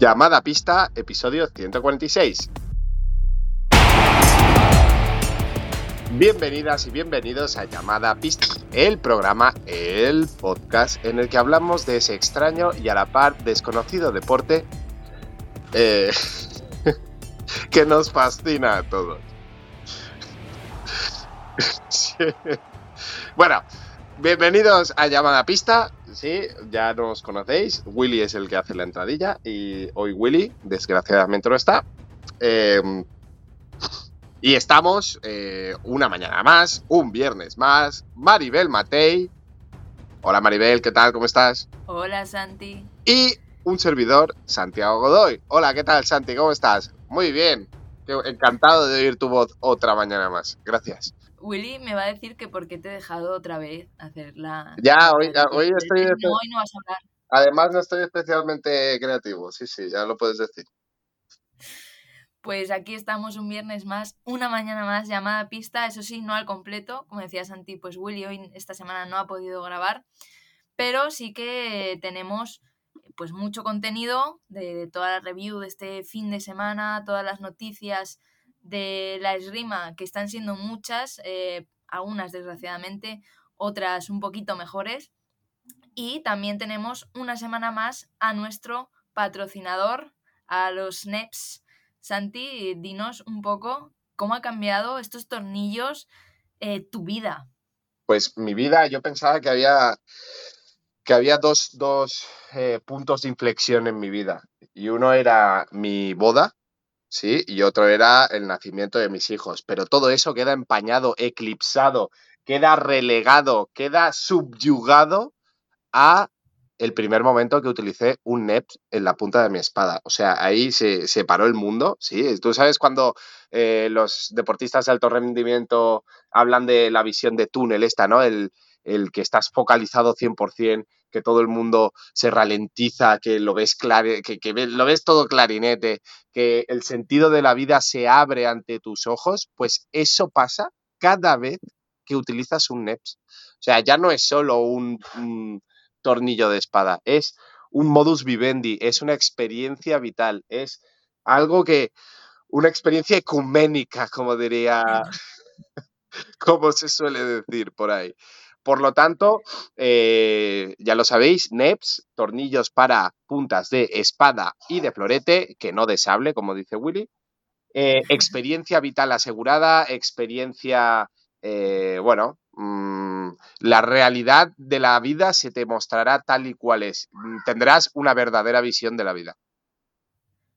Llamada Pista, episodio 146. Bienvenidas y bienvenidos a Llamada Pista, el programa, el podcast en el que hablamos de ese extraño y a la par desconocido deporte eh, que nos fascina a todos. Bueno, bienvenidos a Llamada Pista. Sí, ya nos conocéis. Willy es el que hace la entradilla y hoy Willy, desgraciadamente, no está. Eh, y estamos eh, una mañana más, un viernes más. Maribel Matei. Hola Maribel, ¿qué tal? ¿Cómo estás? Hola Santi. Y un servidor, Santiago Godoy. Hola, ¿qué tal Santi? ¿Cómo estás? Muy bien. Encantado de oír tu voz otra mañana más. Gracias. Willy me va a decir que por qué te he dejado otra vez hacer la... Ya, hoy, hoy estoy... No, hoy no vas a hablar. Además no estoy especialmente creativo, sí, sí, ya lo puedes decir. Pues aquí estamos un viernes más, una mañana más llamada pista, eso sí, no al completo, como decía Santi, pues Willy hoy esta semana no ha podido grabar, pero sí que tenemos pues mucho contenido de, toda la review de este fin de semana, todas las noticias de la esgrima, que están siendo muchas, eh, algunas desgraciadamente, otras un poquito mejores. Y también tenemos una semana más a nuestro patrocinador, a los NEPS. Santi, dinos un poco cómo ha cambiado estos tornillos eh, tu vida. Pues mi vida, yo pensaba que había, que había dos, dos eh, puntos de inflexión en mi vida. Y uno era mi boda, ¿sí? Y otro era el nacimiento de mis hijos. Pero todo eso queda empañado, eclipsado, queda relegado, queda subyugado a el primer momento que utilicé un NEP en la punta de mi espada. O sea, ahí se, paró el mundo, ¿sí? Tú sabes cuando eh, los deportistas de alto rendimiento hablan de la visión de túnel esta, ¿no? El, el que estás focalizado 100%, que todo el mundo se ralentiza, que lo ves que, que lo ves todo clarinete, que el sentido de la vida se abre ante tus ojos, pues eso pasa cada vez que utilizas un NEPS. O sea, ya no es solo un tornillo de espada, es un modus vivendi, es una experiencia vital, es algo que, una experiencia ecuménica, como diría, como se suele decir por ahí. Por lo tanto, eh, ya lo sabéis, NEPS, tornillos para puntas de espada y de florete, que no de sable, como dice Willy. Eh, experiencia vital asegurada, experiencia, eh, bueno, mm, la realidad de la vida se te mostrará tal y cual es. Mm, tendrás una verdadera visión de la vida.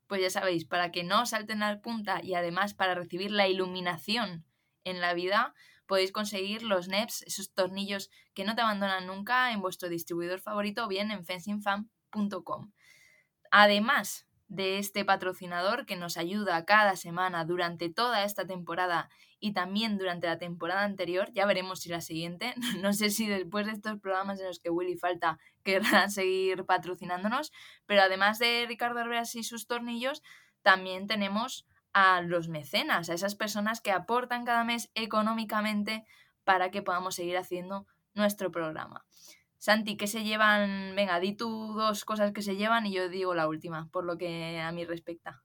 Pues ya sabéis, para que no salten al punta y además para recibir la iluminación en la vida, podéis conseguir los NEPs, esos tornillos que no te abandonan nunca en vuestro distribuidor favorito o bien en fencingfan.com. Además de este patrocinador que nos ayuda cada semana durante toda esta temporada y también durante la temporada anterior, ya veremos si la siguiente, no sé si después de estos programas en los que Willy falta querrán seguir patrocinándonos, pero además de Ricardo Arbeas y sus tornillos, también tenemos a los mecenas, a esas personas que aportan cada mes económicamente para que podamos seguir haciendo nuestro programa. Santi, ¿qué se llevan? Venga, di tú dos cosas que se llevan y yo digo la última, por lo que a mí respecta.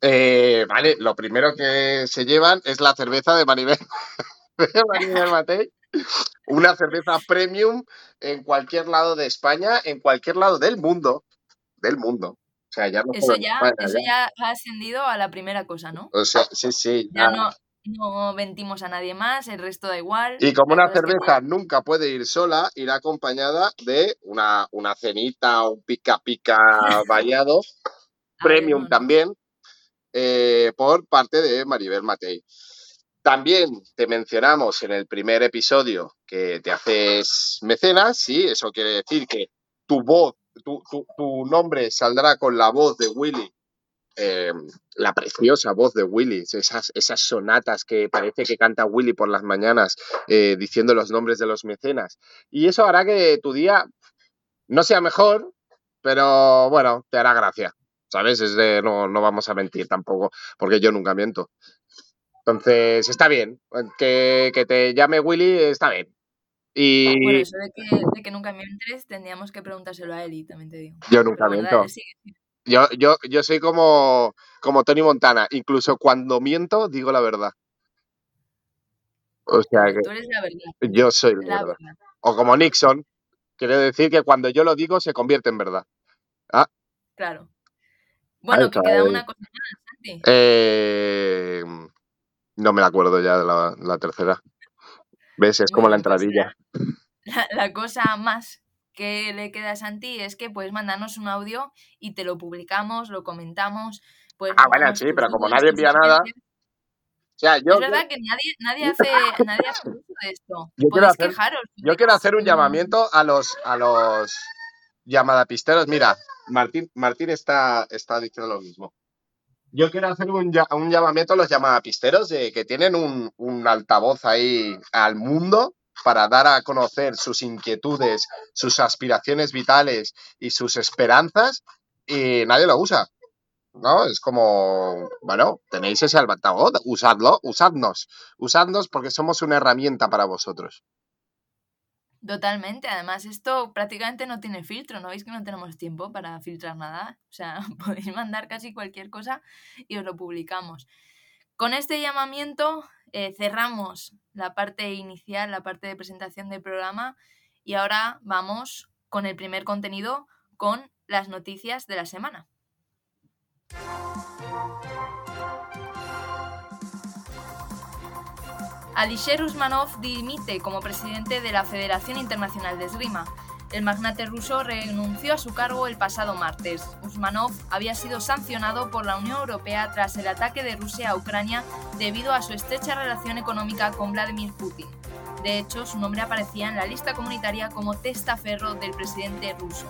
Eh, vale, lo primero que se llevan es la cerveza de Maribel, de Maribel Matei. Una cerveza premium en cualquier lado de España, en cualquier lado del mundo. Del mundo eso ya, eso ya. ha ascendido a la primera cosa, ¿no? O sea, sí, sí. Ya, no, no ventimos a nadie más, el resto da igual. Y como una cerveza nunca puede ir sola, irá acompañada de una, una cenita, un pica pica variado, premium también, eh, por parte de Maribel Matei. También te mencionamos en el primer episodio que te haces mecenas, sí, eso quiere decir que tu voz tu, nombre saldrá con la voz de Willy, eh, la preciosa voz de Willy, esas, esas sonatas que parece que canta Willy por las mañanas eh, diciendo los nombres de los mecenas. Y eso hará que tu día no sea mejor, pero bueno, te hará gracia. ¿Sabes? Es de, no, no vamos a mentir tampoco, porque yo nunca miento. Entonces, está bien. Que, que te llame Willy, está bien. Y... eso de que, de que nunca mientes, tendríamos que preguntárselo a él y también te digo. Yo nunca miento. Yo, yo, yo soy como, como Tony Montana. Incluso cuando miento, digo la verdad. O sea que Tú eres la verdad. yo soy la, La verdad. verdad. O como Nixon. Quiero decir que cuando yo lo digo se convierte en verdad. Claro. Bueno, que queda una cosa más, Santi. Eh, no me la acuerdo ya de la, la tercera. ¿Ves? Es como la entradilla. La, la cosa más que le queda a Santi es que puedes mandarnos un audio y te lo publicamos, lo comentamos. Pues Ah, bueno, sí, pero como nadie envía nada, O sea, yo, Es verdad que nadie, nadie, hace, nadie hace uso de esto. Yo quiero hacer- quejaros. yo quiero hacer un llamamiento a los, a los llamadapisteros. Mira, Martín, Martín está, está diciendo lo mismo. Yo quiero hacer un, llamamiento a los llamadapisteros de que tienen un, un altavoz ahí al mundo para dar a conocer sus inquietudes, sus aspiraciones vitales y sus esperanzas y nadie lo usa. ¿No? Es como, bueno, tenéis ese altavoz, usadlo, usadnos, usadnos porque somos una herramienta para vosotros. Totalmente. Además, esto prácticamente no tiene filtro. ¿No veis que no tenemos tiempo para filtrar nada? O sea, podéis mandar casi cualquier cosa y os lo publicamos. Con este llamamiento eh, cerramos la parte inicial, la parte de presentación del programa y ahora vamos con el primer contenido, con las noticias de la semana. Alisher Usmanov dimite como presidente de la Federación Internacional de Esgrima. El magnate ruso renunció a su cargo el pasado martes. Usmanov había sido sancionado por la Unión Europea tras el ataque de Rusia a Ucrania debido a su estrecha relación económica con Vladimir Putin. De hecho, su nombre aparecía en la lista comunitaria como testaferro del presidente ruso.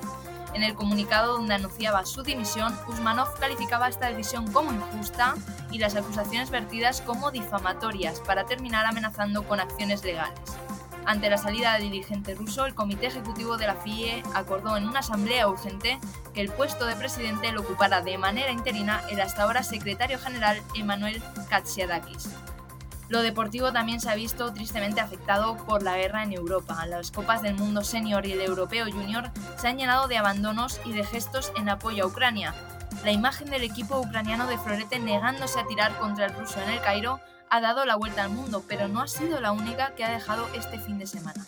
En el comunicado donde anunciaba su dimisión, Usmanov calificaba esta decisión como injusta y las acusaciones vertidas como difamatorias para terminar amenazando con acciones legales. Ante la salida del dirigente ruso, el Comité Ejecutivo de la FIE acordó en una asamblea urgente que el puesto de presidente lo ocupara de manera interina el hasta ahora secretario general Emanuel Katsiadakis. Lo deportivo también se ha visto tristemente afectado por la guerra en Europa. Las Copas del Mundo Senior y el Europeo Junior se han llenado de abandonos y de gestos en apoyo a Ucrania. La imagen del equipo ucraniano de Florete negándose a tirar contra el ruso en el Cairo ha dado la vuelta al mundo, pero no ha sido la única que ha dejado este fin de semana.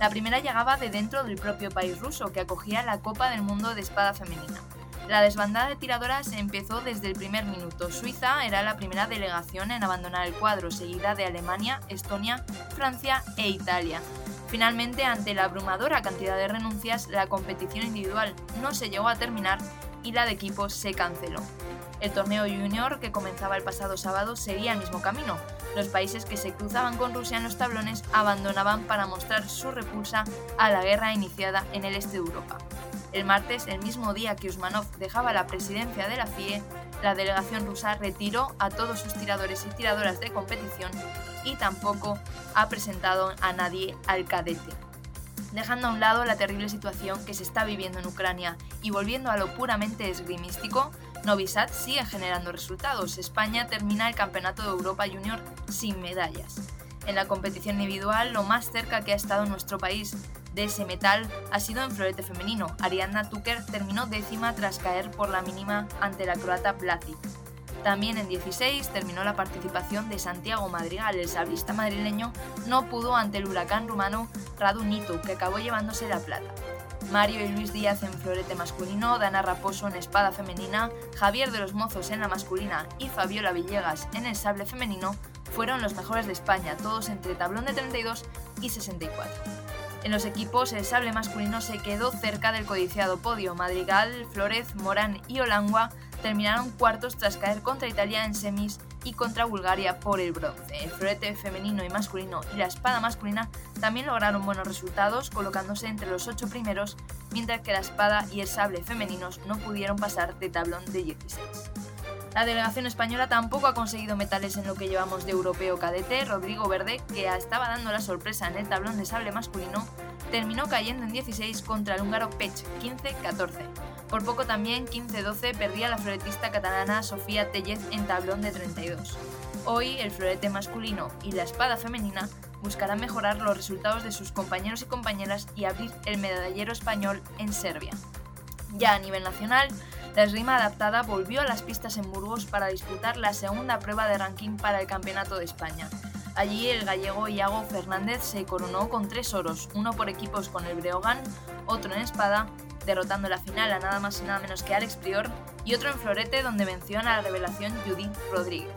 La primera llegaba de dentro del propio país ruso, que acogía la Copa del Mundo de Espada Femenina. La desbandada de tiradoras empezó desde el primer minuto. Suiza era la primera delegación en abandonar el cuadro, seguida de Alemania, Estonia, Francia e Italia. Finalmente, ante la abrumadora cantidad de renuncias, la competición individual no se llegó a terminar y la de equipos se canceló. El torneo junior, que comenzaba el pasado sábado, seguía el mismo camino. Los países que se cruzaban con Rusia en los tablones abandonaban para mostrar su repulsa a la guerra iniciada en el este de Europa. El martes, el mismo día que Usmanov dejaba la presidencia de la FIE, la delegación rusa retiró a todos sus tiradores y tiradoras de competición y tampoco ha presentado a nadie al cadete. Dejando a un lado la terrible situación que se está viviendo en Ucrania y volviendo a lo puramente esgrimístico, Novi Sad sigue generando resultados. España termina el Campeonato de Europa Junior sin medallas. En la competición individual, lo más cerca que ha estado nuestro país de ese metal ha sido en florete femenino. Ariadna Tucker terminó décima tras caer por la mínima ante la croata Blazic. También en 16 terminó la participación de Santiago Madrigal. El sablista madrileño no pudo ante el huracán rumano Radu Nitu, que acabó llevándose la plata. Mario y Luis Díaz en florete masculino, Dana Raposo en espada femenina, Javier de los Mozos en la masculina y Fabiola Villegas en el sable femenino fueron los mejores de España, todos entre tablón de 32 y 64. En los equipos, el sable masculino se quedó cerca del codiciado podio. Madrigal, Flores, Morán y Olangua terminaron cuartos tras caer contra Italia en semis y contra Bulgaria por el bronce. El florete femenino y masculino y la espada masculina también lograron buenos resultados, colocándose entre los ocho primeros, mientras que la espada y el sable femeninos no pudieron pasar de tablón de 16. La delegación española tampoco ha conseguido metales en lo que llevamos de europeo cadete. Rodrigo Verde, que estaba dando la sorpresa en el tablón de sable masculino, terminó cayendo en 16 contra el húngaro Pech, 15-14. Por poco también 15-12 perdía la floretista catalana Sofía Tellez en tablón de 32. Hoy el florete masculino y la espada femenina buscarán mejorar los resultados de sus compañeros y compañeras y abrir el medallero español en Serbia. Ya a nivel nacional, La esgrima adaptada volvió a las pistas en Burgos para disputar la segunda prueba de ranking para el Campeonato de España. Allí el gallego Iago Fernández se coronó con tres oros, uno por equipos con el Breogán, otro en espada, derrotando la final a nada más y nada menos que Alex Prior, y otro en florete donde venció a la revelación Judith Rodríguez.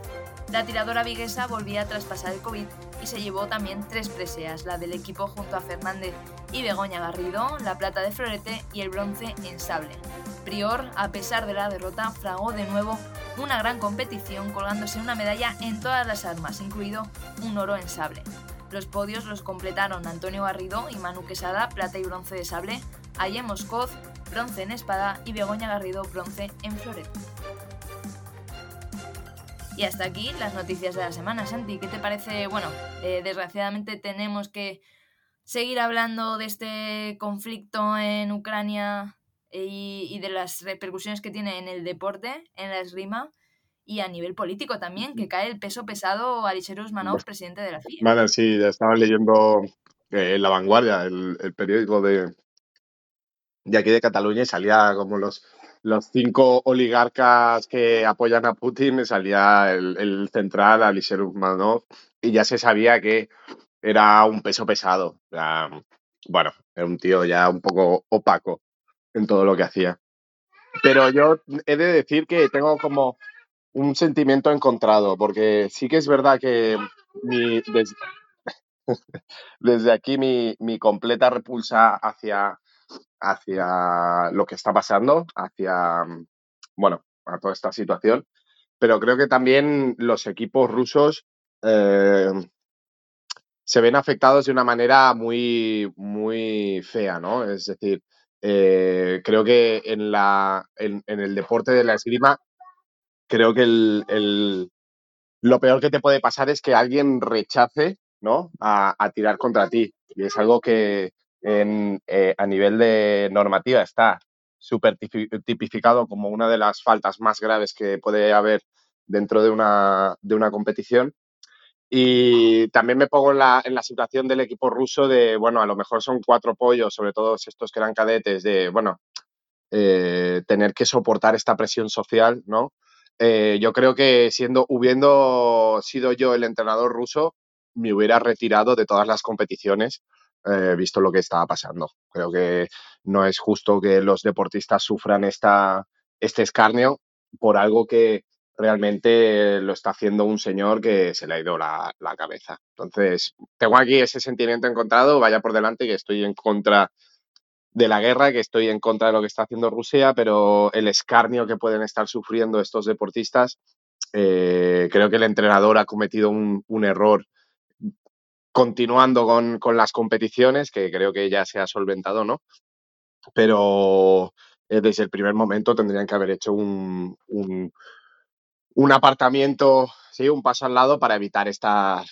La tiradora viguesa volvía a traspasar el COVID y se llevó también tres preseas, la del equipo junto a Fernández y Begoña Garrido, la plata de florete y el bronce en sable. Prior, a pesar de la derrota, fragó de nuevo una gran competición colgándose una medalla en todas las armas, incluido un oro en sable. Los podios los completaron Antonio Garrido y Manu Quesada, plata y bronce de sable, Aye Moscoz, bronce en espada y Begoña Garrido, bronce en florete. Y hasta aquí las noticias de la semana. Santi, ¿qué te parece? Bueno, eh, desgraciadamente tenemos que seguir hablando de este conflicto en Ucrania y, de las repercusiones que tiene en el deporte, en la esgrima y a nivel político también, que cae el peso pesado a Alicerus Manov, presidente de la FIA. Vale, sí, ya estaba leyendo eh, La Vanguardia, el, el periódico de, de aquí de Cataluña, y salía como los los cinco oligarcas que apoyan a Putin, salía el, central, Alisher Usmanov, y ya se sabía que era un peso pesado. bueno, era un tío ya un poco opaco en todo lo que hacía. Pero yo he de decir que tengo como un sentimiento encontrado, porque sí que es verdad que desde, aquí mi, mi completa repulsa hacia hacia lo que está pasando, hacia, mm, bueno, a toda esta situación. Pero creo que también los equipos rusos eh, se ven afectados de una manera muy, muy fea, ¿no? Es decir, eh, creo que en, la, en, el deporte de la esgrima, creo que el, lo peor que te puede pasar es que alguien rechace ¿no? a, a tirar contra ti. Y es algo que, eh, a nivel de normativa está súper tipificado como una de las faltas más graves que puede haber dentro de una, de una competición. Y también me pongo en la, situación del equipo ruso de, bueno, a lo mejor son cuatro pollos, sobre todo estos que eran cadetes, de, bueno, eh, tener que soportar esta presión social, ¿no? Eh, yo creo que siendo, hubiendo sido yo el entrenador ruso, me hubiera retirado de todas las competiciones eh, visto lo que estaba pasando. Creo que no es justo que los deportistas sufran esta, este escarnio por algo que realmente lo está haciendo un señor que se le ha ido la, la cabeza. Entonces, tengo aquí ese sentimiento encontrado, vaya por delante que estoy en contra de la guerra, que estoy en contra de lo que está haciendo Rusia, pero el escarnio que pueden estar sufriendo estos deportistas, eh, creo que el entrenador ha cometido un, un error continuando con, las competiciones, que creo que ya se ha solventado, ¿no? Pero desde el primer momento tendrían que haber hecho un, un, apartamiento, sí, un paso al lado para evitar estas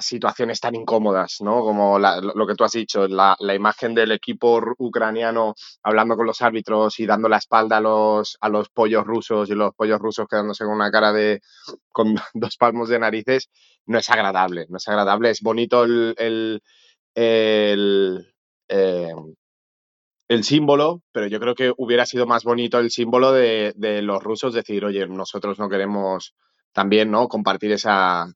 situaciones tan incómodas, ¿no? Como lo que tú has dicho, la, imagen del equipo ucraniano hablando con los árbitros y dando la espalda a los, a los pollos rusos y los pollos rusos quedándose con una cara de, con dos palmos de narices, no es agradable, no es agradable, es bonito el, el, el, eh, símbolo, pero yo creo que hubiera sido más bonito el símbolo de, los rusos decir, oye, nosotros no queremos también ¿no? compartir esa,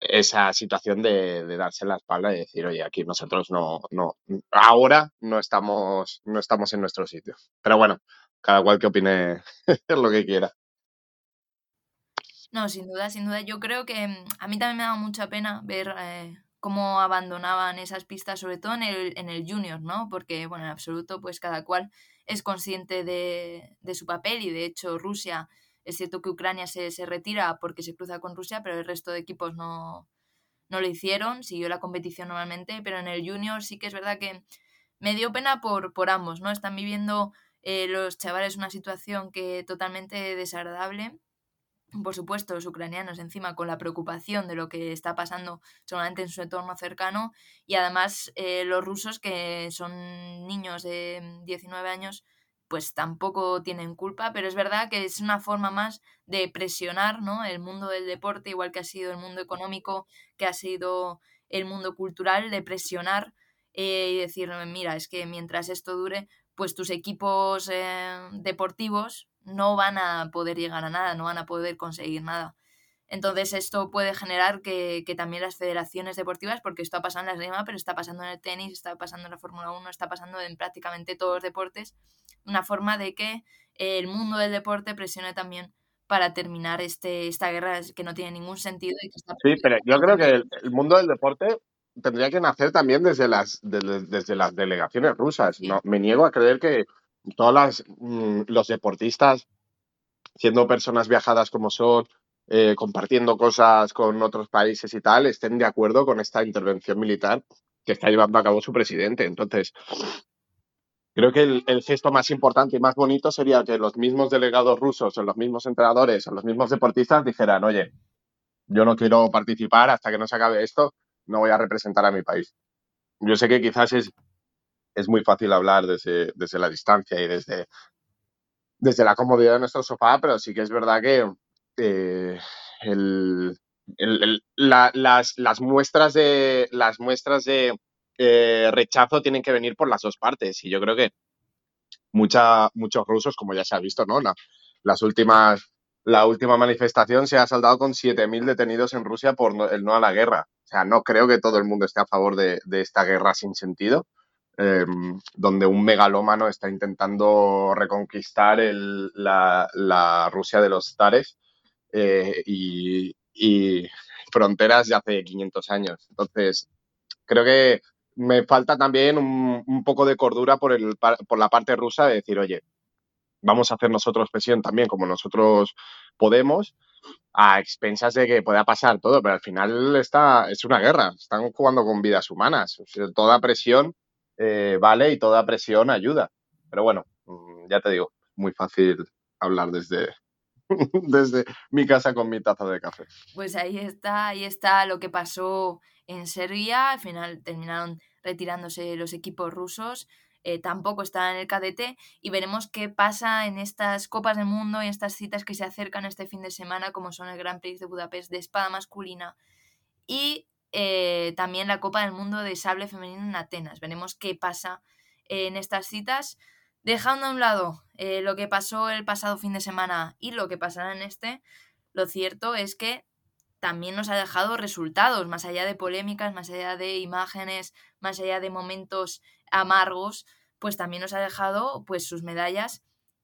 esa situación de, darse la espalda y decir, oye, aquí nosotros no, no, ahora no estamos, no estamos en nuestro sitio. Pero bueno, cada cual que opine lo que quiera. No, sin duda, sin duda. Yo creo que mm, a mí también me da mucha pena ver eh, cómo abandonaban esas pistas, sobre todo en el, en el junior, ¿no? Porque, bueno, en absoluto, pues cada cual es consciente de, de su papel y de hecho Rusia, es cierto que Ucrania se, se, retira porque se cruza con Rusia, pero el resto de equipos no, no lo hicieron, siguió la competición normalmente, pero en el junior sí que es verdad que me dio pena por, por ambos, ¿no? Están viviendo eh, los chavales una situación que totalmente desagradable por supuesto, los ucranianos encima con la preocupación de lo que está pasando solamente en su entorno cercano y además eh, los rusos que son niños de 19 años pues tampoco tienen culpa, pero es verdad que es una forma más de presionar ¿no? el mundo del deporte, igual que ha sido el mundo económico, que ha sido el mundo cultural, de presionar eh, y decir, mira, es que mientras esto dure, pues tus equipos eh, deportivos no van a poder llegar a nada, no van a poder conseguir nada. Entonces esto puede generar que, también las federaciones deportivas, porque esto ha pasado en la esgrima, pero está pasando en el tenis, está pasando en la Fórmula 1, está pasando en prácticamente todos los deportes, una forma de que el mundo del deporte presione también para terminar este, esta guerra que no tiene ningún sentido. Y que está sí, pero yo creo que el, mundo del deporte tendría que nacer también desde las, desde, las delegaciones rusas. No, me niego a creer que todos mm, los deportistas, siendo personas viajadas como son, eh, compartiendo cosas con otros países y tal, estén de acuerdo con esta intervención militar que está llevando a cabo su presidente. Entonces, creo que el, gesto más importante y más bonito sería que los mismos delegados rusos o los mismos entrenadores o los mismos deportistas dijeran, oye, yo no quiero participar hasta que no se acabe esto, no voy a representar a mi país. Yo sé que quizás es, es muy fácil hablar desde, desde la distancia y desde, desde la comodidad de nuestro sofá, pero sí que es verdad que eh, las, las, muestras de, las muestras de eh, rechazo tienen que venir por las dos partes. Y yo creo que mucha, muchos rusos, como ya se ha visto, ¿no? las últimas, la última manifestación se ha saldado con 7.000 detenidos en Rusia por el no a la guerra. O sea, no creo que todo el mundo esté a favor de, esta guerra sin sentido. Em, donde un megalómano está intentando reconquistar la, Rusia de los zares eh, y, fronteras de hace 500 años. Entonces, creo que me falta también un, poco de cordura por, el, por la parte rusa de decir, oye, vamos a hacer nosotros presión también como nosotros podemos, a expensas de que pueda pasar todo, pero al final está, es una guerra, están jugando con vidas humanas. toda presión eh, vale y toda presión ayuda. Pero bueno, mm, ya te digo, muy fácil hablar desde, desde mi casa con mi taza de café. Pues ahí está, ahí está lo que pasó en Serbia. Al final terminaron retirándose los equipos rusos. Eh, tampoco está en el cadete y veremos qué pasa en estas Copas del Mundo y estas citas que se acercan este fin de semana, como son el Grand Prix de Budapest de espada masculina y eh, también la Copa del Mundo de sable femenino en Atenas. Veremos qué pasa en estas citas. Dejando a un lado eh, lo que pasó el pasado fin de semana y lo que pasará en este, lo cierto es que también nos ha dejado resultados, más allá de polémicas, más allá de imágenes, más allá de momentos amargos, pues también nos ha dejado pues sus medallas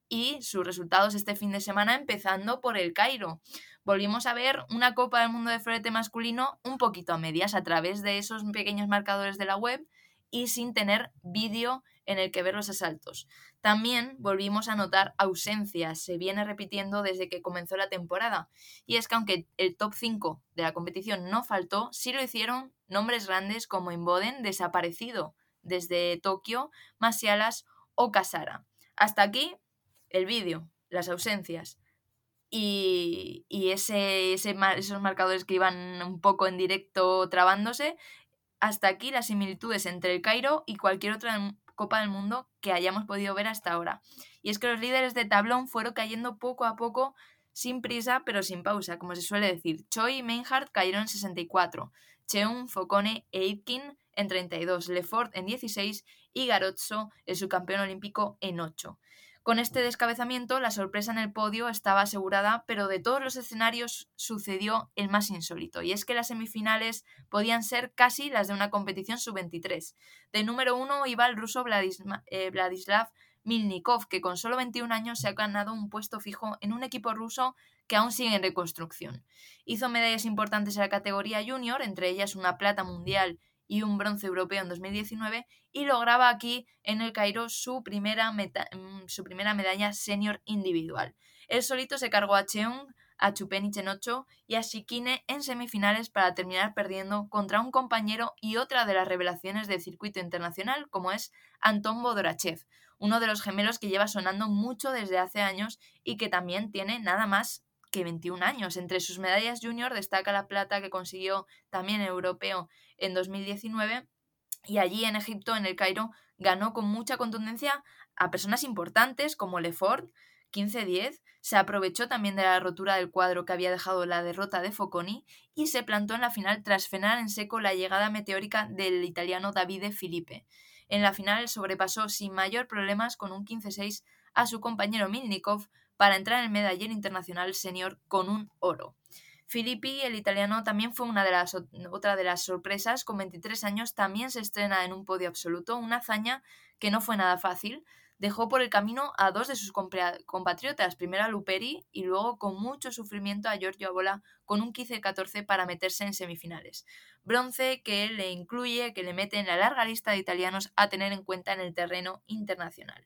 y sus resultados este fin de semana, empezando por el Cairo. Volvimos a ver una Copa del Mundo de florete masculino un poquito a medias a través de esos pequeños marcadores de la web y sin tener vídeo en el que ver los asaltos. También volvimos a notar ausencias, se viene repitiendo desde que comenzó la temporada. Y es que aunque el top 5 de la competición no faltó, sí lo hicieron nombres grandes como Inboden, desaparecido desde Tokio, Masialas o Kasara. Hasta aquí el vídeo, las ausencias. Y, ese, esos marcadores que iban un poco en directo trabándose, hasta aquí las similitudes entre el Cairo y cualquier otra Copa del Mundo que hayamos podido ver hasta ahora. Y es que los líderes de tablón fueron cayendo poco a poco, sin prisa pero sin pausa, como se suele decir. Choi y Meinhardt cayeron en 64, Cheung, Focone e Aitken en 32, Lefort en 16 y Garozzo, el subcampeón olímpico, en 8. Con este descabezamiento, la sorpresa en el podio estaba asegurada, pero de todos los escenarios sucedió el más insólito, y es que las semifinales podían ser casi las de una competición sub-23. De número uno iba el ruso eh, Vladislav Milnikov, que con solo 21 años se ha ganado un puesto fijo en un equipo ruso que aún sigue en reconstrucción. Hizo medallas importantes en la categoría junior, entre ellas una plata mundial y un bronce europeo en 2019 y lograba aquí en el Cairo su primera, mm, su primera medalla senior individual. El solito se cargó a Cheung, a Chupenich en 8 y a Shikine en semifinales para terminar perdiendo contra un compañero y otra de las revelaciones del circuito internacional como es Anton Bodorachev, uno de los gemelos que lleva sonando mucho desde hace años y que también tiene nada más que 21 años. Entre sus medallas junior destaca la plata que consiguió también europeo en 2019 y allí en Egipto, en el Cairo, ganó con mucha contundencia a personas importantes como Lefort, 15-10, se aprovechó también de la rotura del cuadro que había dejado la derrota de Focconi y se plantó en la final tras frenar en seco la llegada meteórica del italiano Davide Filipe. En la final sobrepasó sin mayor problemas con un 15-6 a su compañero Milnikov para entrar en el medallero internacional senior con un oro. Filippi, el italiano, también fue una de las, otra de las sorpresas. Con 23 años también se estrena en un podio absoluto, una hazaña que no fue nada fácil. Dejó por el camino a dos de sus compatriotas, primero a Luperi y luego con mucho sufrimiento a Giorgio Abola con un 15-14 para meterse en semifinales. Bronce que le incluye, que le mete en la larga lista de italianos a tener en cuenta en el terreno internacional.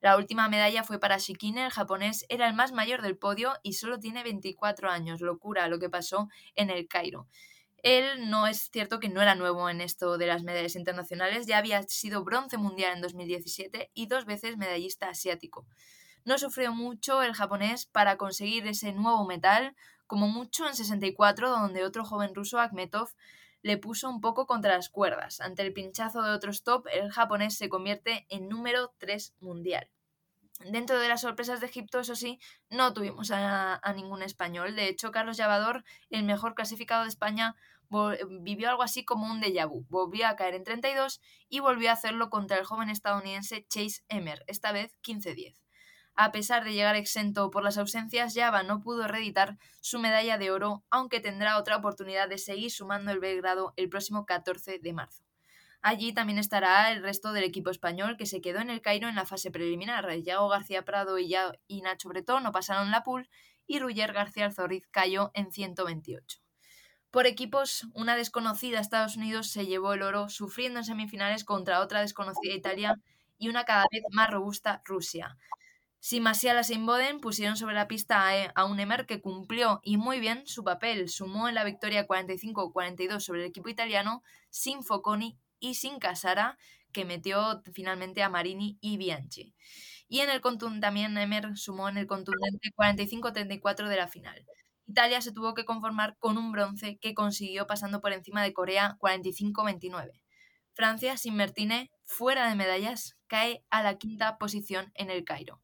La última medalla fue para Shikine, el japonés era el más mayor del podio y solo tiene 24 años. Locura lo que pasó en el Cairo. Él no es cierto que no era nuevo en esto de las medallas internacionales, ya había sido bronce mundial en 2017 y dos veces medallista asiático. No sufrió mucho el japonés para conseguir ese nuevo metal, como mucho en 64, donde otro joven ruso, Akhmetov, le puso un poco contra las cuerdas. Ante el pinchazo de otros top, el japonés se convierte en número 3 mundial. Dentro de las sorpresas de Egipto, eso sí, no tuvimos a, ningún español. De hecho, Carlos Llavador, el mejor clasificado de España, vivió algo así como un déjà vu. Volvió a caer en 32 y volvió a hacerlo contra el joven estadounidense Chase Emmer, esta vez 15-10. A pesar de llegar exento por las ausencias, Java no pudo reeditar su medalla de oro, aunque tendrá otra oportunidad de seguir sumando el Belgrado el próximo 14 de marzo. Allí también estará el resto del equipo español que se quedó en el Cairo en la fase preliminar. Yago García Prado y, y Nacho Bretón no pasaron la pool y Ruyer García Alzorriz cayó en 128. Por equipos, una desconocida Estados Unidos se llevó el oro sufriendo en semifinales contra otra desconocida Italia y una cada vez más robusta Rusia. Simasiala e Boden pusieron sobre la pista a, un Emer que cumplió y muy bien su papel. Sumó en la victoria 45-42 sobre el equipo italiano sin Foconi y sin Casara, que metió finalmente a Marini y Bianchi. Y en el también Emer sumó en el contundente 45-34 de la final. Italia se tuvo que conformar con un bronce que consiguió pasando por encima de Corea 45-29. Francia, sin Mertine, fuera de medallas, cae a la quinta posición en el Cairo.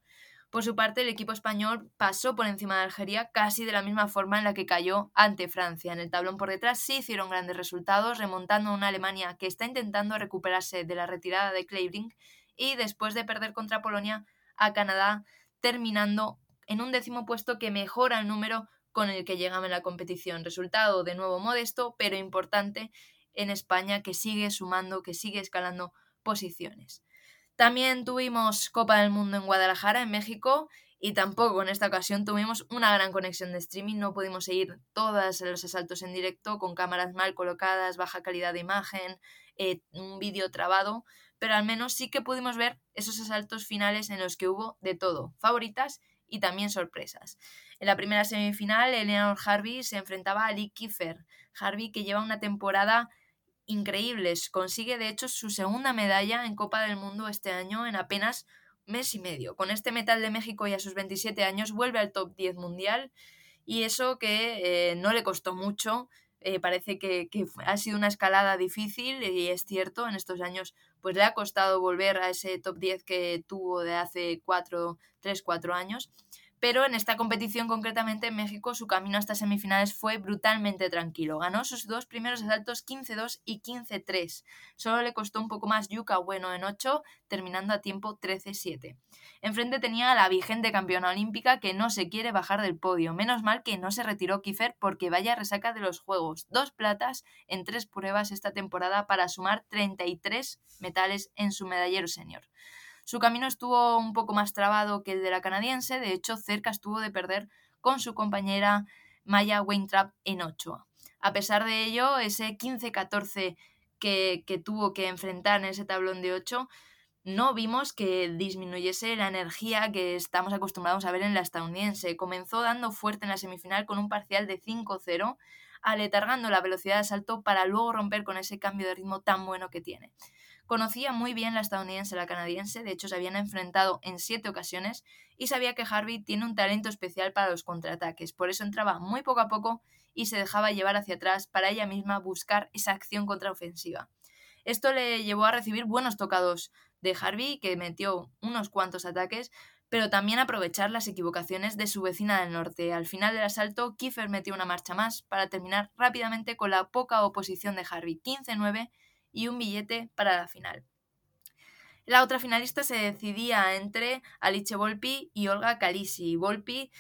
Por su parte, el equipo español pasó por encima de Algeria casi de la misma forma en la que cayó ante Francia. En el tablón por detrás sí hicieron grandes resultados, remontando a una Alemania que está intentando recuperarse de la retirada de Kleibring y después de perder contra Polonia a Canadá, terminando en un décimo puesto que mejora el número con el que llegaba en la competición. Resultado de nuevo modesto, pero importante en España que sigue sumando, que sigue escalando posiciones. También tuvimos Copa del Mundo en Guadalajara, en México, y tampoco en esta ocasión tuvimos una gran conexión de streaming, no pudimos seguir todos los asaltos en directo con cámaras mal colocadas, baja calidad de imagen, eh, un vídeo trabado, pero al menos sí que pudimos ver esos asaltos finales en los que hubo de todo, favoritas y también sorpresas. En la primera semifinal, Eleanor Harvey se enfrentaba a Lee Kiefer, Harvey que lleva una temporada increíbles. Consigue, de hecho, su segunda medalla en Copa del Mundo este año en apenas mes y medio. Con este metal de México y a sus 27 años vuelve al top 10 mundial y eso que eh, no le costó mucho. Eh, parece que, que, ha sido una escalada difícil y es cierto, en estos años pues le ha costado volver a ese top 10 que tuvo de hace 4, 3, 4 años pero en esta competición concretamente en México su camino hasta semifinales fue brutalmente tranquilo. Ganó sus dos primeros asaltos 15-2 y 15-3. Solo le costó un poco más Yuka Bueno en 8, terminando a tiempo 13-7. Enfrente tenía a la vigente campeona olímpica que no se quiere bajar del podio. Menos mal que no se retiró Kiefer porque vaya resaca de los Juegos. Dos platas en tres pruebas esta temporada para sumar 33 metales en su medallero senior. Su camino estuvo un poco más trabado que el de la canadiense, de hecho cerca estuvo de perder con su compañera Maya Weintraub en 8. A pesar de ello, ese 15-14 que, que, tuvo que enfrentar en ese tablón de 8, no vimos que disminuyese la energía que estamos acostumbrados a ver en la estadounidense. Comenzó dando fuerte en la semifinal con un parcial de 5-0, aletargando la velocidad de salto para luego romper con ese cambio de ritmo tan bueno que tiene. Conocía muy bien la estadounidense y la canadiense, de hecho se habían enfrentado en siete ocasiones y sabía que Harvey tiene un talento especial para los contraataques, por eso entraba muy poco a poco y se dejaba llevar hacia atrás para ella misma buscar esa acción contraofensiva. Esto le llevó a recibir buenos tocados de Harvey, que metió unos cuantos ataques, pero también aprovechar las equivocaciones de su vecina del norte. Al final del asalto, Kiefer metió una marcha más para terminar rápidamente con la poca oposición de Harvey, 15-9 y un billete para la final. La otra finalista se decidía entre Alice Volpi y Olga Kalisi. Volpi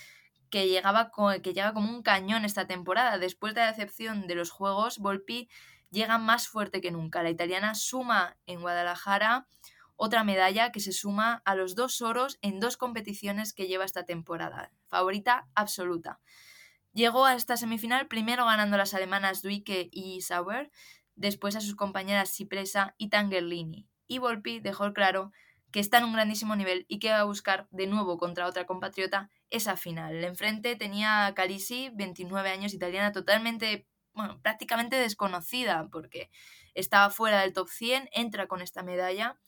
que, llegaba que llega como un cañón esta temporada. Después de la decepción de los Juegos, Volpi llega más fuerte que nunca. La italiana suma en Guadalajara otra medalla que se suma a los dos oros en dos competiciones que lleva esta temporada. Favorita absoluta. Llegó a esta semifinal primero ganando las alemanas Duike y Sauer, después a sus compañeras Cipresa y Tangerlini. Y Volpi dejó claro que está en un grandísimo nivel y que va a buscar de nuevo contra otra compatriota esa final. Enfrente tenía Calisi, 29 años, italiana totalmente, bueno, prácticamente desconocida porque estaba fuera del top 100, entra con esta medalla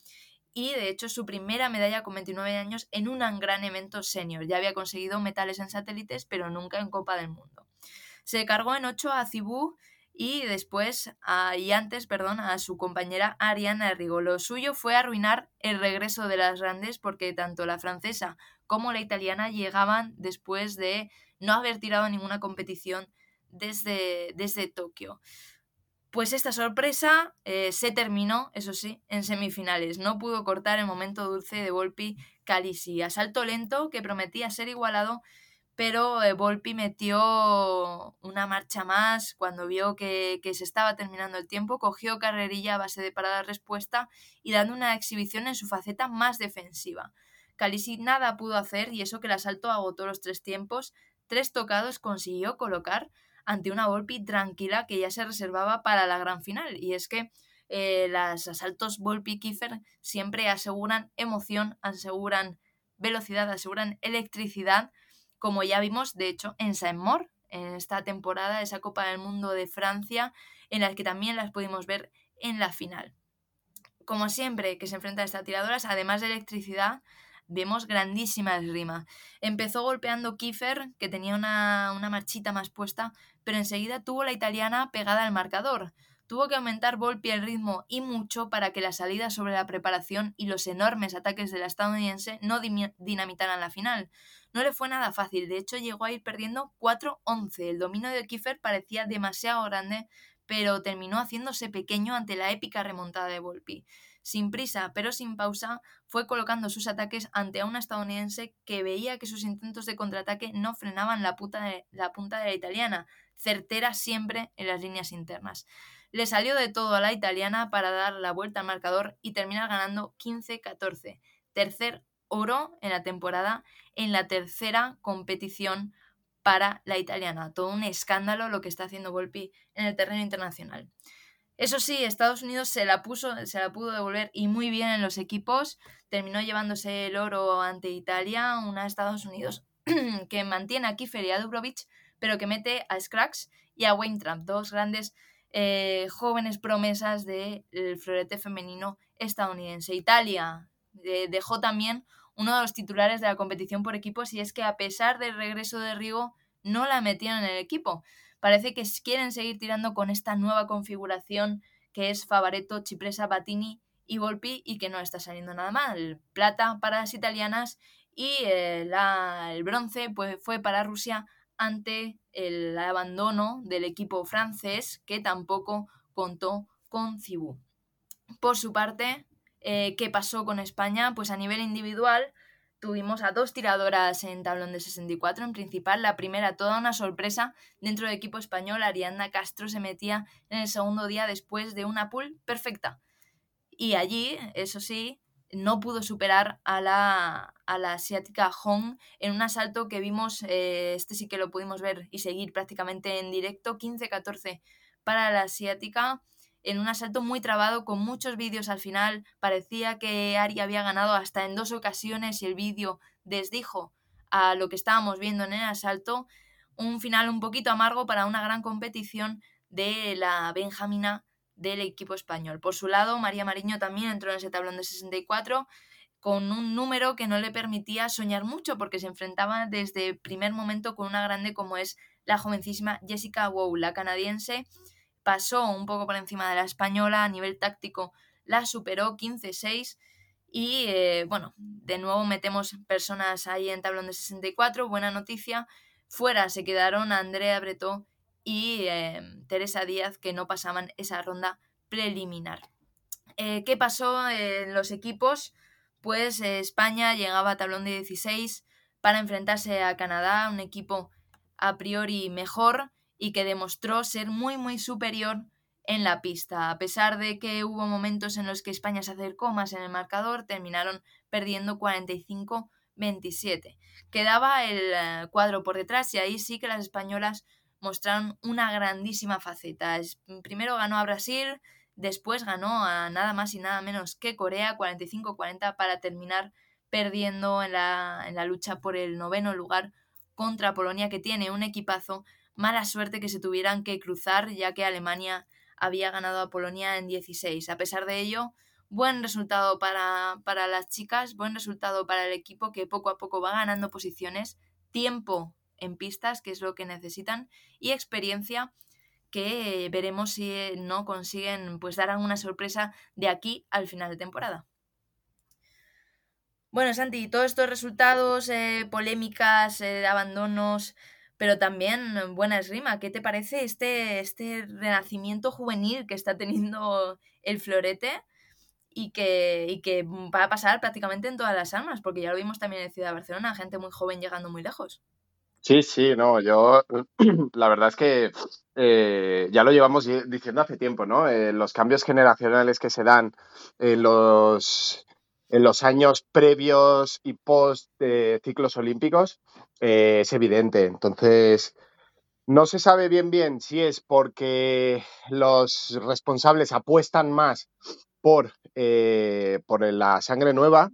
y de hecho su primera medalla con 29 años en un gran evento senior. Ya había conseguido metales en satélites, pero nunca en Copa del Mundo. Se cargó en 8 a Cibú y después, y antes, perdón, a su compañera Ariana Rigo. Lo suyo fue arruinar el regreso de las grandes porque tanto la francesa como la italiana llegaban después de no haber tirado ninguna competición desde, desde Tokio. Pues esta sorpresa eh, se terminó, eso sí, en semifinales. No pudo cortar el momento dulce de Volpi Calisi. Asalto lento que prometía ser igualado pero eh, Volpi metió una marcha más cuando vio que, se estaba terminando el tiempo, cogió carrerilla a base de parada respuesta y dando una exhibición en su faceta más defensiva. Calisi nada pudo hacer y eso que el asalto agotó los tres tiempos, tres tocados consiguió colocar ante una Volpi tranquila que ya se reservaba para la gran final. Y es que eh, los asaltos Volpi-Kiefer siempre aseguran emoción, aseguran velocidad, aseguran electricidad como ya vimos, de hecho, en Saint-Maur, en esta temporada, esa Copa del Mundo de Francia, en la que también las pudimos ver en la final. Como siempre que se enfrentan a estas tiradoras, además de electricidad, vemos grandísima esgrima. Empezó golpeando Kiefer, que tenía una, una marchita más puesta, pero enseguida tuvo la italiana pegada al marcador. Tuvo que aumentar Volpi el ritmo y mucho para que la salida sobre la preparación y los enormes ataques de la estadounidense no dinamitaran la final. No le fue nada fácil, de hecho llegó a ir perdiendo 4-11. El dominio de Kiefer parecía demasiado grande, pero terminó haciéndose pequeño ante la épica remontada de Volpi. Sin prisa, pero sin pausa, fue colocando sus ataques ante a una estadounidense que veía que sus intentos de contraataque no frenaban la, la punta de la italiana, certera siempre en las líneas internas. Le salió de todo a la italiana para dar la vuelta al marcador y terminar ganando 15-14. Tercer oro en la temporada en la tercera competición para la italiana. Todo un escándalo lo que está haciendo Volpi en el terreno internacional. Eso sí, Estados Unidos se la puso, se la pudo devolver y muy bien en los equipos. Terminó llevándose el oro ante Italia, una Estados Unidos que mantiene a Kiefer y a Dubrovich, pero que mete a Scrax y a Weintraub, dos grandes eh, jóvenes promesas del florete femenino estadounidense. Italia eh, dejó también uno de los titulares de la competición por equipos y es que a pesar del regreso de Rigo no la metieron en el equipo. Parece que quieren seguir tirando con esta nueva configuración que es Favaretto, Cipresa, Batini y Volpi y que no está saliendo nada mal. Plata para las italianas y eh, el bronce pues, fue para Rusia ante el abandono del equipo francés que tampoco contó con Cibú. Por su parte, eh, ¿qué pasó con España? Pues a nivel individual tuvimos a dos tiradoras en tablón de 64 en principal. La primera, toda una sorpresa dentro del equipo español. Ariadna Castro se metía en el segundo día después de una pool perfecta. Y allí, eso sí, no pudo superar a la, a la asiática Hong en un asalto que vimos, eh, este sí que lo pudimos ver y seguir prácticamente en directo, 15-14 para la asiática, en un asalto muy trabado con muchos vídeos al final, parecía que Ari había ganado hasta en dos ocasiones y el vídeo desdijo a lo que estábamos viendo en el asalto, un final un poquito amargo para una gran competición de la Benjamina del equipo español. Por su lado, María Mariño también entró en ese tablón de 64 con un número que no le permitía soñar mucho porque se enfrentaba desde el primer momento con una grande como es la jovencísima Jessica Wow, la canadiense. Pasó un poco por encima de la española a nivel táctico, la superó 15-6 y eh, bueno, de nuevo metemos personas ahí en tablón de 64, buena noticia. Fuera se quedaron Andrea Bretó y em, Teresa Díaz que no pasaban esa ronda preliminar. Eh, ¿Qué pasó en los equipos? Pues eh, España llegaba a tablón de 16 para enfrentarse a Canadá, un equipo a priori mejor y que demostró ser muy muy superior en la pista. A pesar de que hubo momentos en los que España se acercó más en el marcador, terminaron perdiendo 45-27. Quedaba el eh, cuadro por detrás y ahí sí que las españolas mostraron una grandísima faceta. Primero ganó a Brasil, después ganó a nada más y nada menos que Corea 45-40 para terminar perdiendo en la, en la lucha por el noveno lugar contra Polonia que tiene un equipazo. Mala suerte que se tuvieran que cruzar ya que Alemania había ganado a Polonia en 16. A pesar de ello, buen resultado para, para las chicas, buen resultado para el equipo que poco a poco va ganando posiciones, tiempo en pistas, que es lo que necesitan, y experiencia que veremos si no consiguen pues dar alguna sorpresa de aquí al final de temporada. Bueno, Santi, todos estos resultados, eh, polémicas, eh, abandonos, pero también buena esgrima. ¿Qué te parece este, este renacimiento juvenil que está teniendo el florete y que, y que va a pasar prácticamente en todas las armas? Porque ya lo vimos también en Ciudad de Barcelona, gente muy joven llegando muy lejos. Sí, sí, no, yo la verdad es que eh, ya lo llevamos diciendo hace tiempo, ¿no? Eh, los cambios generacionales que se dan en los, en los años previos y post ciclos olímpicos eh, es evidente. Entonces, no se sabe bien bien si es porque los responsables apuestan más por, por la sangre nueva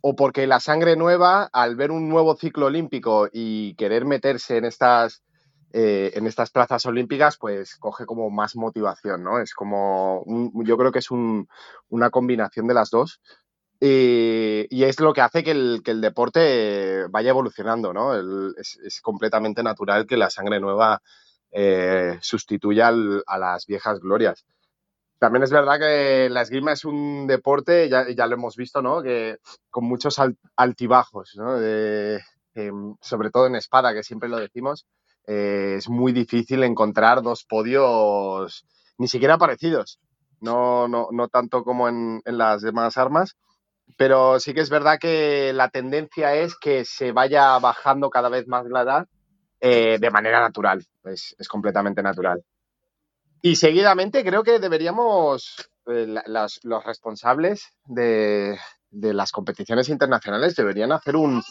o porque la sangre nueva, al ver un nuevo ciclo olímpico y querer meterse en estas, eh, en estas plazas olímpicas, pues coge como más motivación, ¿no? Es como, yo creo que es una combinación de las dos. Y, es lo que hace que el, deporte vaya evolucionando, ¿no? es, completamente natural que la sangre nueva eh, sustituya a las viejas glorias. También es verdad que la esgrima es un deporte, ya, ya lo hemos visto, ¿no? Que con muchos altibajos, ¿no? Em, sobre todo en espada, que siempre lo decimos, eh, es muy difícil encontrar dos podios ni siquiera parecidos, no, no, no tanto como en, en, las demás armas, pero sí que es verdad que la tendencia es que se vaya bajando cada vez más la edad eh, de manera natural, es, es completamente natural. Y seguidamente creo que deberíamos, eh, los responsables de, las competiciones internacionales deberían hacer un,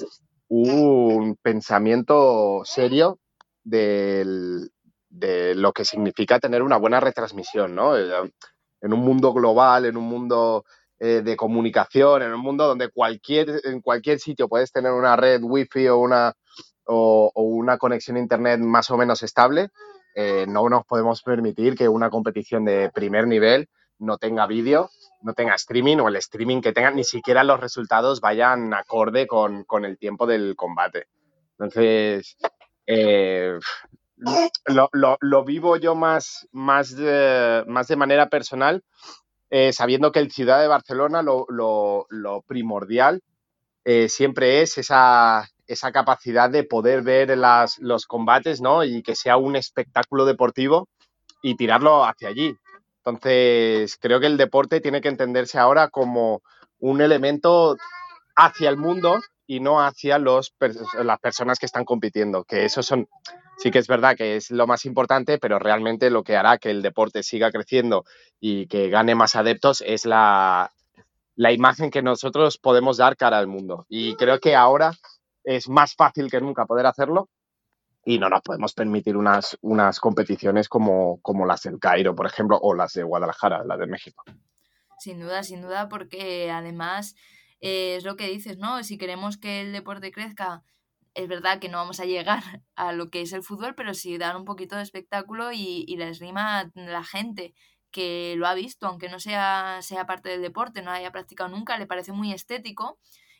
pensamiento serio de lo que significa tener una buena retransmisión, ¿no? Eh, en un mundo global, en un mundo eh, de comunicación, en un mundo donde cualquier, en cualquier sitio puedes tener una red wifi o una, o una conexión a internet más o menos estable, eh, no nos podemos permitir que una competición de primer nivel no tenga vídeo, no tenga streaming o el streaming que tenga, ni siquiera los resultados vayan acorde con, el tiempo del combate. Entonces, eh, lo, vivo yo más, más, de, más de manera personal, eh, sabiendo que el Ciudad de Barcelona lo, lo primordial siempre es esa, esa capacidad de poder ver las, los combates, ¿no? Y que sea un espectáculo deportivo y tirarlo hacia allí. Entonces, creo que el deporte tiene que entenderse ahora como un elemento hacia el mundo y no hacia los, las personas que están compitiendo, que eso son, sí que es verdad que es lo más importante, pero realmente lo que hará que el deporte siga creciendo y que gane más adeptos es la, la imagen que nosotros podemos dar cara al mundo. Y creo que ahora es más fácil que nunca poder hacerlo y no nos podemos permitir unas, unas competiciones como, como las del Cairo, por ejemplo, o las de Guadalajara, las de México. Sin duda, sin duda, porque además eh, es lo que dices, ¿no? Si queremos que el deporte crezca, es verdad que no vamos a llegar a lo que es el fútbol, pero sí dar un poquito de espectáculo y, y les rima la gente que lo ha visto, aunque no sea, sea parte del deporte, no haya practicado nunca, le parece muy estético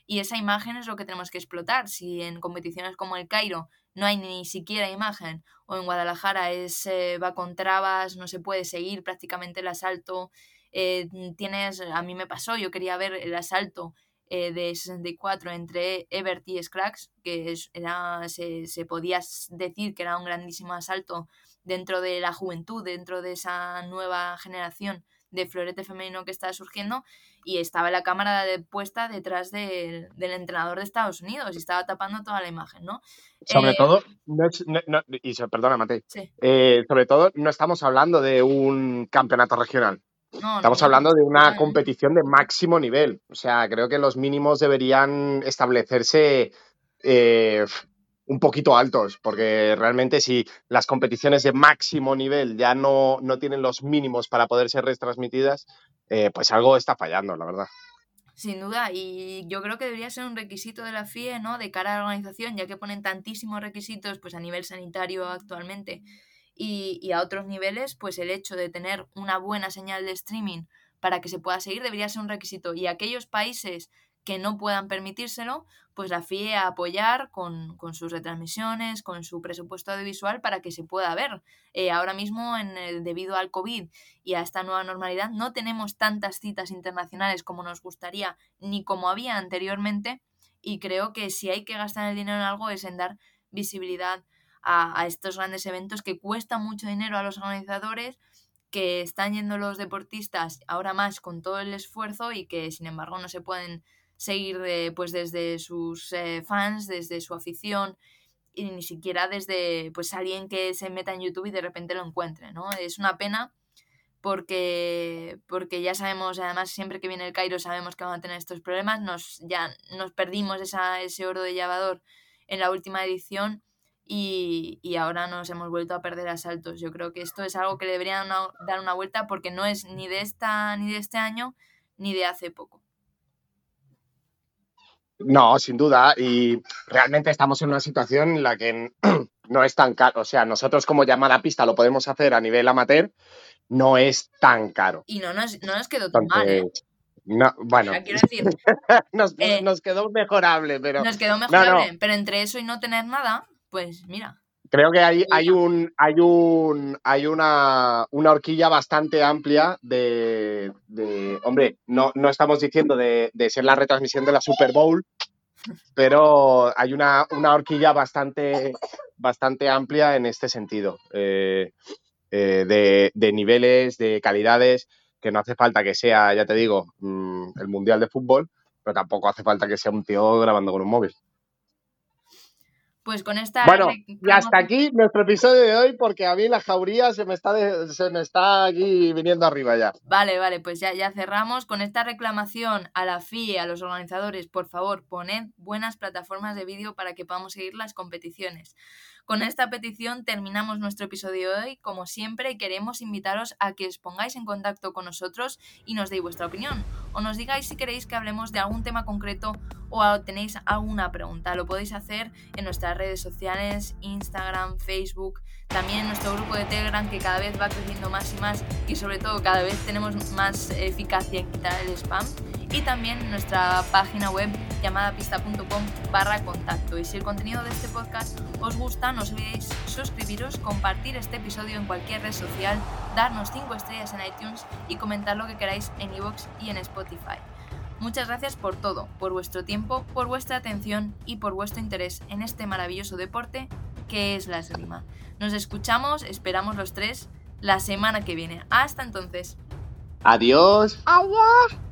y esa imagen es lo que tenemos que explotar. Si en competiciones como el Cairo no hay ni siquiera imagen, o en Guadalajara es, eh, va con trabas, no se puede seguir prácticamente el asalto. Eh, tienes, a mí me pasó, yo quería ver el asalto eh, de 64 entre Ebert y Scrax, que era, se, se podía decir que era un grandísimo asalto dentro de la juventud, dentro de esa nueva generación de florete femenino que está surgiendo y estaba la cámara de, puesta detrás del entrenador de Estados Unidos y estaba tapando toda la imagen, ¿no? Sobre eh, todo, y perdona, Matei, eh, sobre todo no estamos hablando de un campeonato regional. Estamos hablando de una competición de máximo nivel. O sea, creo que los mínimos deberían establecerse eh, un poquito altos, porque realmente si las competiciones de máximo nivel ya no, no tienen los mínimos para poder ser retransmitidas, eh, pues algo está fallando, la verdad. Sin duda, y yo creo que debería ser un requisito de la FIE, ¿no? De cara a la organización, ya que ponen tantísimos requisitos pues a nivel sanitario actualmente y, y a otros niveles, pues el hecho de tener una buena señal de streaming para que se pueda seguir debería ser un requisito. Y aquellos países que no puedan permitírselo, pues la FIE a apoyar con, sus retransmisiones, con su presupuesto audiovisual para que se pueda ver. Eh, ahora mismo, en debido al COVID y a esta nueva normalidad, no tenemos tantas citas internacionales como nos gustaría ni como había anteriormente y creo que si hay que gastar el dinero en algo es en dar visibilidad a, a estos grandes eventos que cuesta mucho dinero a los organizadores que están yendo los deportistas ahora más con todo el esfuerzo y que sin embargo no se pueden seguir pues desde sus eh, fans, desde su afición y ni siquiera desde pues alguien que se meta en YouTube y de repente lo encuentre, ¿no? Es una pena porque, porque ya sabemos, además siempre que viene el Cairo sabemos que van a tener estos problemas, nos, ya nos perdimos esa, ese oro de llavador en la última edición y, y, ahora nos hemos vuelto a perder asaltos. Yo creo que esto es algo que le deberían dar una vuelta porque no es ni de esta ni de este año ni de hace poco. No, sin duda. Y realmente estamos en una situación en la que no es tan caro. O sea, nosotros como llamada pista lo podemos hacer a nivel amateur, no es tan caro. Y no nos, no nos quedó tan mal. ¿eh? No, bueno, quiero decir, eh, nos, quedó mejorable, pero. Nos quedó mejorable, pero entre eso y no tener nada, pues mira. Creo que hay, hay un hay un hay una, una horquilla bastante amplia de, hombre, no, no estamos diciendo de, ser la retransmisión de la Super Bowl, pero hay una, horquilla bastante, bastante amplia en este sentido. Eh, eh, de, niveles, de calidades, que no hace falta que sea, ya te digo, mm, el Mundial de Fútbol, pero tampoco hace falta que sea un tío grabando con un móvil. Pues con esta. Bueno, y hasta aquí nuestro episodio de hoy, porque a mí la jauría se me está, se me está aquí viniendo arriba ya. Vale, vale, pues ya, ya cerramos. Con esta reclamación a la FIE, a los organizadores, por favor, poned buenas plataformas de vídeo para que podamos seguir las competiciones. Con esta petición terminamos nuestro episodio de hoy. Como siempre, queremos invitaros a que os pongáis en contacto con nosotros y nos deis vuestra opinión. O nos digáis si queréis que hablemos de algún tema concreto o tenéis alguna pregunta. Lo podéis hacer en nuestras redes sociales, Instagram, Facebook, también en nuestro grupo de Telegram que cada vez va creciendo más y más y sobre todo cada vez tenemos más eficacia en quitar el spam y también nuestra página web llamada pista.com barra contacto. Y si el contenido de este podcast os gusta, no os olvidéis suscribiros, compartir este episodio en cualquier red social, darnos 5 estrellas en iTunes y comentar lo que queráis en iVoox y en Spotify. Muchas gracias por todo, por vuestro tiempo, por vuestra atención y por vuestro interés en este maravilloso deporte que es la esgrima. Nos escuchamos, esperamos los tres, la semana que viene. Hasta entonces. Adiós. Adiós.